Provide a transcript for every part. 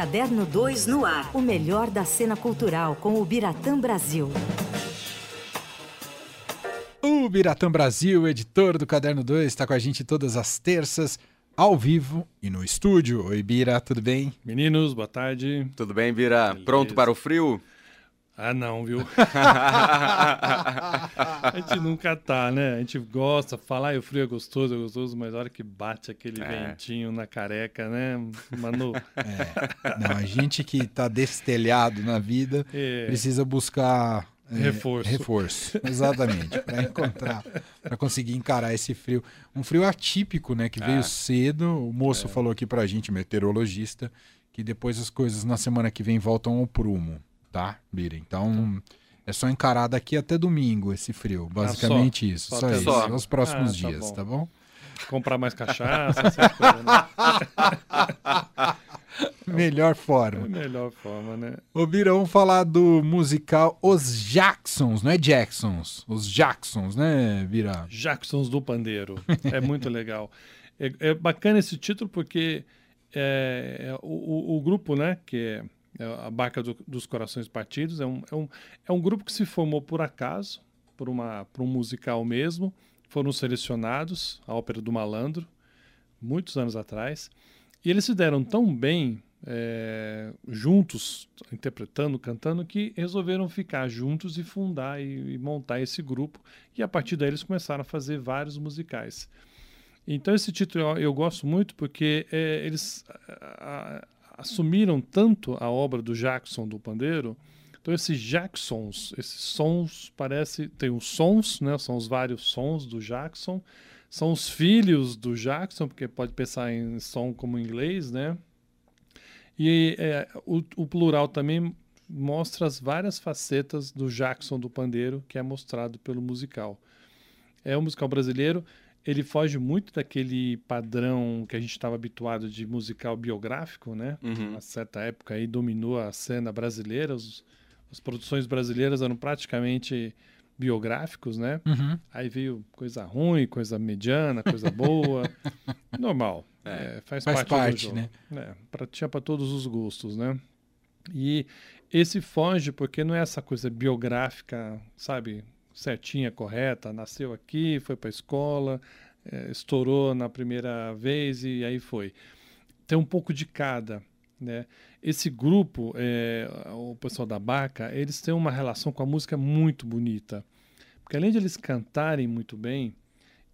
Caderno 2 no ar. O melhor da cena cultural com o Biratã Brasil. O Biratã Brasil, editor do Caderno 2, está com a gente todas as terças, ao vivo e no estúdio. Oi, Bira, tudo bem? Meninos, boa tarde. Tudo bem, Bira? Beleza. Pronto para o frio? Ah, não, viu? a gente nunca tá, né? A gente gosta, falar o frio é gostoso, é gostoso, mas a hora que bate aquele É. ventinho na careca, né, Manu? É, não, a gente que está destelhado na vida É, precisa buscar é, Reforço. Reforço, exatamente, para encontrar, para conseguir encarar esse frio. Um frio atípico, né, que veio É. cedo. O moço falou aqui pra gente, meteorologista, que depois as coisas na semana que vem voltam ao prumo, tá, Bira? Então, é só encarar daqui até domingo esse frio, basicamente isso. Só Só, isso, só. nos próximos Ah, tá dias, bom. tá bom? comprar mais cachaça, essas coisas, né? Melhor É forma. melhor forma, né? Ô, Bira, vamos falar do musical Os Jacksons, não é Jacksons, os Jacksons, né, Bira? Jacksons do Pandeiro. É muito legal. É, é bacana esse título porque é, é, o, o- o grupo, né, que é, é a Barca do- dos Corações Partidos, é um, é, um, é um grupo que se formou por acaso, por, uma, por um musical mesmo. Foram selecionados, a Ópera do Malandro, muitos anos atrás. E eles se deram tão bem é, juntos, interpretando, cantando, que resolveram ficar juntos e fundar e, e montar esse grupo. E a partir daí eles começaram a fazer vários musicais. Então esse título eu, eu gosto muito porque é, eles a- assumiram tanto a obra do Jackson do pandeiro. Então esses Jacksons, esses sons parece tem os sons, né? São os vários sons do Jackson. São os filhos do Jackson, porque pode pensar em som como em inglês, né? E é, o, o plural também mostra as várias facetas do Jackson do pandeiro que é mostrado pelo musical. É um musical brasileiro, ele foge muito daquele padrão que a gente estava habituado de musical biográfico, né? Uhum. A certa época aí dominou a cena brasileira, os- as produções brasileiras eram praticamente biográficos, né? Uhum. Aí veio coisa ruim, coisa mediana, coisa boa. Normal. É. É, faz, Faz parte, parte, do jogo. né? É, pra, tinha para todos os gostos, né? E esse foge porque não é essa coisa biográfica, sabe? Certinha, correta. Nasceu aqui, foi para escola, é, estourou na primeira vez e aí foi. Tem um pouco de cada, né? Esse grupo, é, o pessoal da Baca, eles têm uma relação com a música muito bonita. Porque além de eles cantarem muito bem,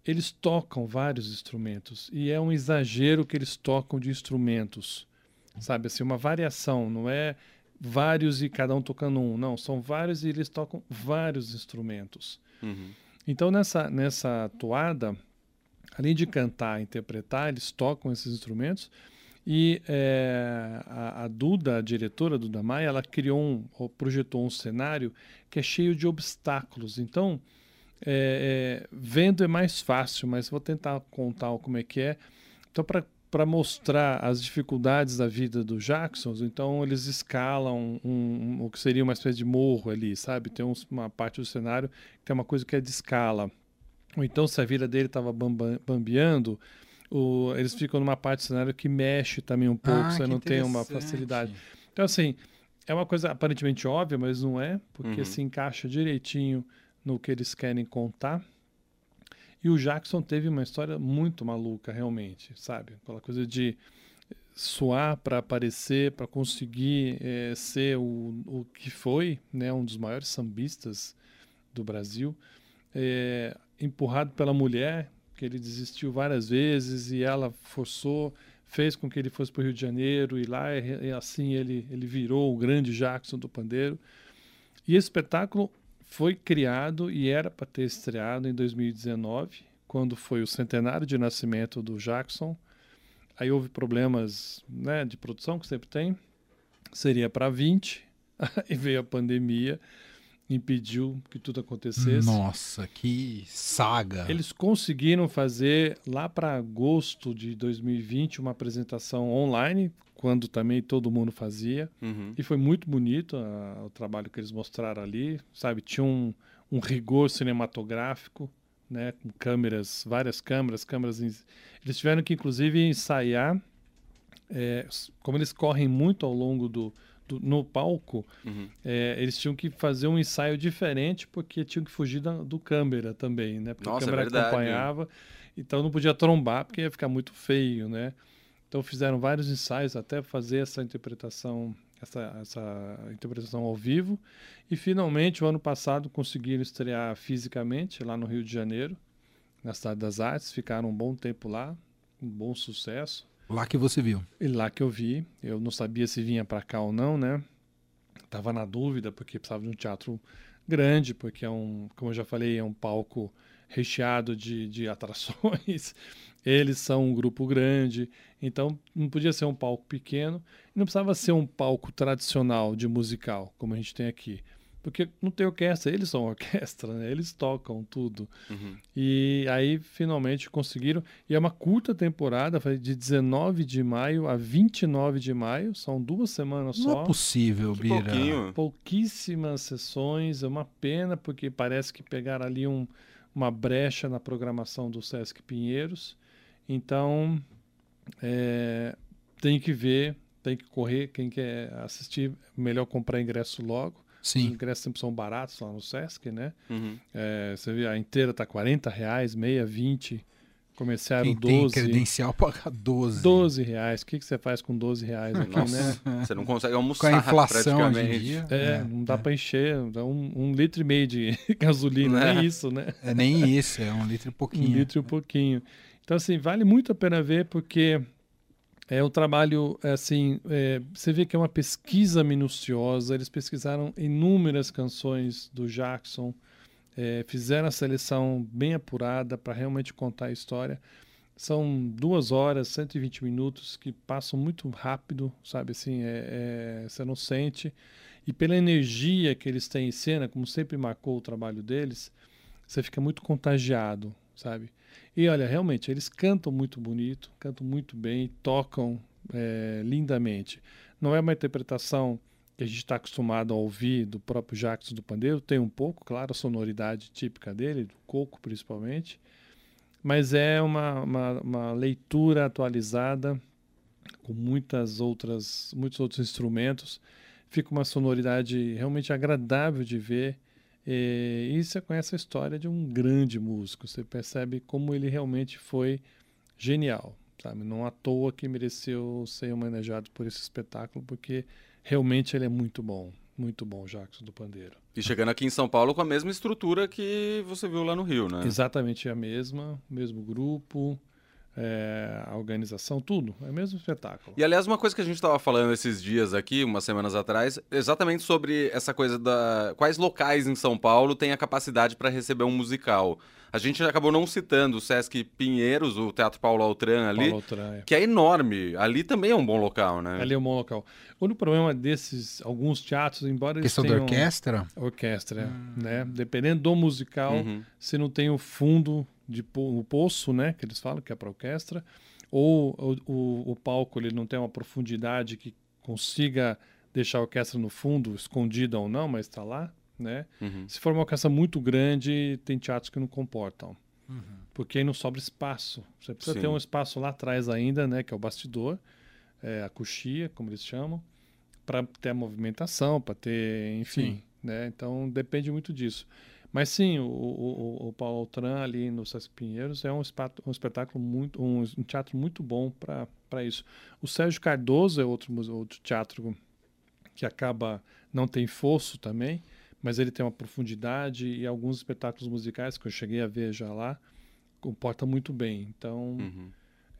eles tocam vários instrumentos. E é um exagero que eles tocam de instrumentos. Sabe, assim, uma variação, não é vários e cada um tocando um. Não, são vários e eles tocam vários instrumentos. Uhum. Então, nessa, nessa toada, além de cantar interpretar, eles tocam esses instrumentos. E é, a, a Duda, a diretora Duda Maia, ela criou um, ou projetou um cenário que é cheio de obstáculos. Então, é, é, vendo é mais fácil, mas vou tentar contar como é que é. Então, para mostrar as dificuldades da vida do Jacksons, então eles escalam um, um- o que seria uma espécie de morro ali, sabe? Tem uns- uma parte do cenário que tem uma coisa que é de escala. Ou então, se a vida dele estava bambeando, o- eles ficam numa parte do cenário que mexe também um pouco, Ah, você não tem uma facilidade. Então, assim, é uma coisa aparentemente óbvia, mas não é, porque Uhum. se encaixa direitinho no que eles querem contar. E o Jackson teve uma história muito maluca, realmente, sabe? Aquela coisa de suar para aparecer, para conseguir eh, ser o, o que foi, né? Um dos maiores sambistas do Brasil, eh, empurrado pela mulher, que ele desistiu várias vezes e ela forçou, fez com que ele fosse para o Rio de Janeiro e lá e assim ele, ele virou o grande Jackson do pandeiro. E esse espetáculo foi criado e era para ter estreado em 2019, quando foi o centenário de nascimento do Jackson. Aí houve problemas né, de produção, que sempre tem. Seria para 20, aí veio a pandemia, impediu que tudo acontecesse. Nossa, que saga. Eles conseguiram fazer lá para agosto de 2020 uma apresentação online, quando também todo mundo fazia. Uhum. E foi muito bonito ah, o trabalho que eles mostraram ali, sabe? Tinha um, um rigor cinematográfico, né? Com câmeras, várias câmeras, câmeras. em- Eles tiveram que, inclusive, ensaiar é, como eles correm muito ao longo do, do no palco, uhum. é, eles tinham que fazer um ensaio diferente porque tinham que fugir da, do câmera também, né? Porque Nossa, a câmera é acompanhava, então não podia trombar porque ia ficar muito feio, né? Então fizeram vários ensaios até fazer essa interpretação, essa, essa interpretação ao vivo. E finalmente, o ano passado, conseguiram estrear fisicamente lá no Rio de Janeiro, na Cidade das Artes. Ficaram um bom tempo lá, um bom sucesso. Lá que você viu? E lá que eu vi. Eu não sabia se vinha para cá ou não, né? Tava na dúvida porque precisava de um teatro grande, porque é um, como eu já falei, é um palco recheado de, de atrações. Eles são um grupo grande, então não podia ser um palco pequeno, não precisava ser um palco tradicional de musical, como a gente tem aqui. Porque não tem orquestra, eles são orquestra, né? eles tocam tudo. Uhum. E aí finalmente conseguiram. E é uma curta temporada, foi de 19 de maio a 29 de maio, são duas semanas só. Não é possível, que Bira. Pouquinho. Pouquíssimas sessões, é uma pena, porque parece que pegaram ali um, uma brecha na programação do Sesc Pinheiros. Então, é, tem que ver, tem que correr. Quem quer assistir, melhor comprar ingresso logo. Sim. Os ingressos sempre são baratos lá no Sesc, né? Uhum. É, você vê, a inteira tá 40 reais, meia 20. Comerciário Quem 12. Tem credencial paga 12. 12 reais. O que, que você faz com 12 reais aqui, Nossa, né? Você não consegue almoçar Com a inflação hoje praticamente. em dia. É, não dá é. para encher. Dá um, um, litro e meio de gasolina, É. nem isso, né? É nem isso, é um litro e pouquinho. Um litro e um pouquinho. Então, assim, vale muito a pena ver, porque é um trabalho, assim, é, você vê que é uma pesquisa minuciosa. Eles pesquisaram inúmeras canções do Jackson, é, fizeram a seleção bem apurada para realmente contar a história. São duas horas, 120 minutos que passam muito rápido, sabe? Assim, é, é, você não sente. E pela energia que eles têm em cena, como sempre marcou o trabalho deles, você fica muito contagiado, sabe? E olha, realmente, eles cantam muito bonito, cantam muito bem, tocam é, lindamente. Não é uma interpretação que a gente está acostumado a ouvir do próprio Jacques do Pandeiro, tem um pouco, claro, a sonoridade típica dele, do coco principalmente, mas é uma, uma, uma leitura atualizada com muitas outras, muitos outros instrumentos. Fica uma sonoridade realmente agradável de ver. E, e você conhece a história de um grande músico. Você percebe como ele realmente foi genial. Sabe? Não à toa que mereceu ser homenageado por esse espetáculo, porque realmente ele é muito bom. Muito bom, Jacques do Pandeiro. E chegando aqui em São Paulo com a mesma estrutura que você viu lá no Rio, né? Exatamente a mesma, mesmo grupo, é, a organização, tudo. É o mesmo espetáculo. E aliás, uma coisa que a gente estava falando esses dias aqui, umas semanas atrás, exatamente sobre essa coisa da. Quais locais em São Paulo têm a capacidade para receber um musical? A gente acabou não citando o Sesc Pinheiros, o Teatro Paulo Altran ali, Paulo Altran, é. que é enorme. Ali também é um bom local, né? Ali é um bom local. O único problema desses, alguns teatros, embora eles Questão da tenham... orquestra? Orquestra, né? Dependendo do musical, Uhum. se não tem o fundo, de po- o poço, né? Que eles falam, que é para orquestra, ou o, o, o palco ele não tem uma profundidade que consiga deixar a orquestra no fundo, escondida ou não, mas está lá, né? Uhum. Se for uma orquestra muito grande, tem teatros que não comportam. Porque aí não sobra espaço. Você precisa Sim. ter um espaço lá atrás ainda, né? Que é o bastidor, é, a coxia, como eles chamam, para ter a movimentação, para ter, enfim, Sim. né? Então depende muito disso. Mas sim, o, o, o- Paulo Altran ali no Sesc Pinheiros é um, um espetáculo muito, um, um teatro muito bom para isso. O Sérgio Cardoso é outro, outro teatro que acaba não tem fosso também, mas ele tem uma profundidade e alguns espetáculos musicais que eu cheguei a ver já lá comporta muito bem. Então Uhum.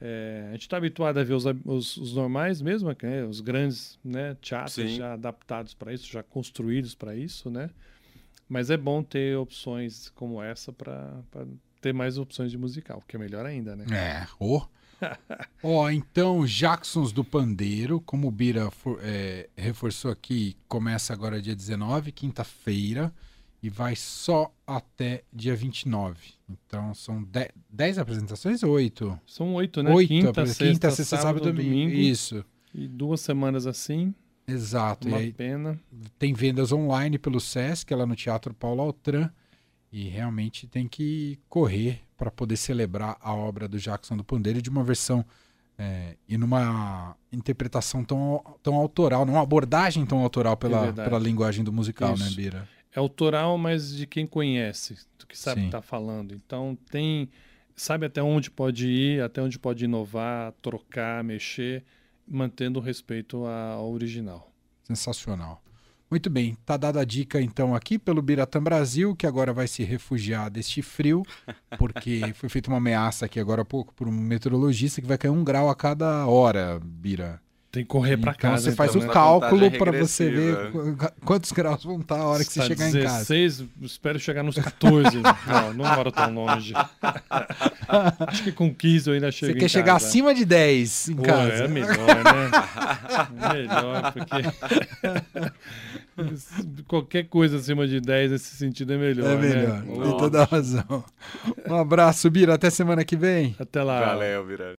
é, a gente está habituado a ver os, os, os normais mesmo, né, os grandes né, teatros Sim. já adaptados para isso, já construídos para isso, né? Mas é bom ter opções como essa para ter mais opções de musical, que é melhor ainda, né? É, ó. Ó, então, Jacksons do Pandeiro, como o Bira for- é, reforçou aqui, começa agora dia 19, quinta-feira, e vai só até dia 29. Então, são 10 10 apresentações? Oito? São oito, né? Oito, quinta, apre- sexta, quinta, sexta, sábado e domingo. Isso, E duas semanas assim, exato. E uma aí pena. tem vendas online pelo Sesc, lá no Teatro Paulo Altran, e realmente tem que correr para poder celebrar a obra do Jackson do Pandeiro de uma versão é, e numa interpretação tão, tão autoral, não uma abordagem tão autoral pela, É pela linguagem do musical, né, Isso. Bira? É autoral, mas de quem conhece, do que sabe que está falando. Então tem. Sabe até onde pode ir, até onde pode inovar, trocar, mexer, mantendo o respeito ao original. Sensacional. Muito bem, tá dada a dica então aqui pelo Biratã Brasil, que agora vai se refugiar deste frio, porque foi feita uma ameaça aqui agora há pouco por um meteorologista que vai cair um grau a cada hora, Bira. Tem que correr para então casa. você faz então, o né? cálculo para você ver qu- quantos graus vão estar a hora que você Tá chegar em casa. 16, espero chegar nos 14. não, não moro tão longe. Acho que com 15 eu ainda chego Você em quer chegar casa. acima de 10 em Pô, casa. É melhor, né? melhor, porque qualquer coisa acima de 10 nesse sentido é melhor. É melhor, Né? tem toda a razão. Um abraço, Bira, até semana que vem. Até lá. Valeu, Virani.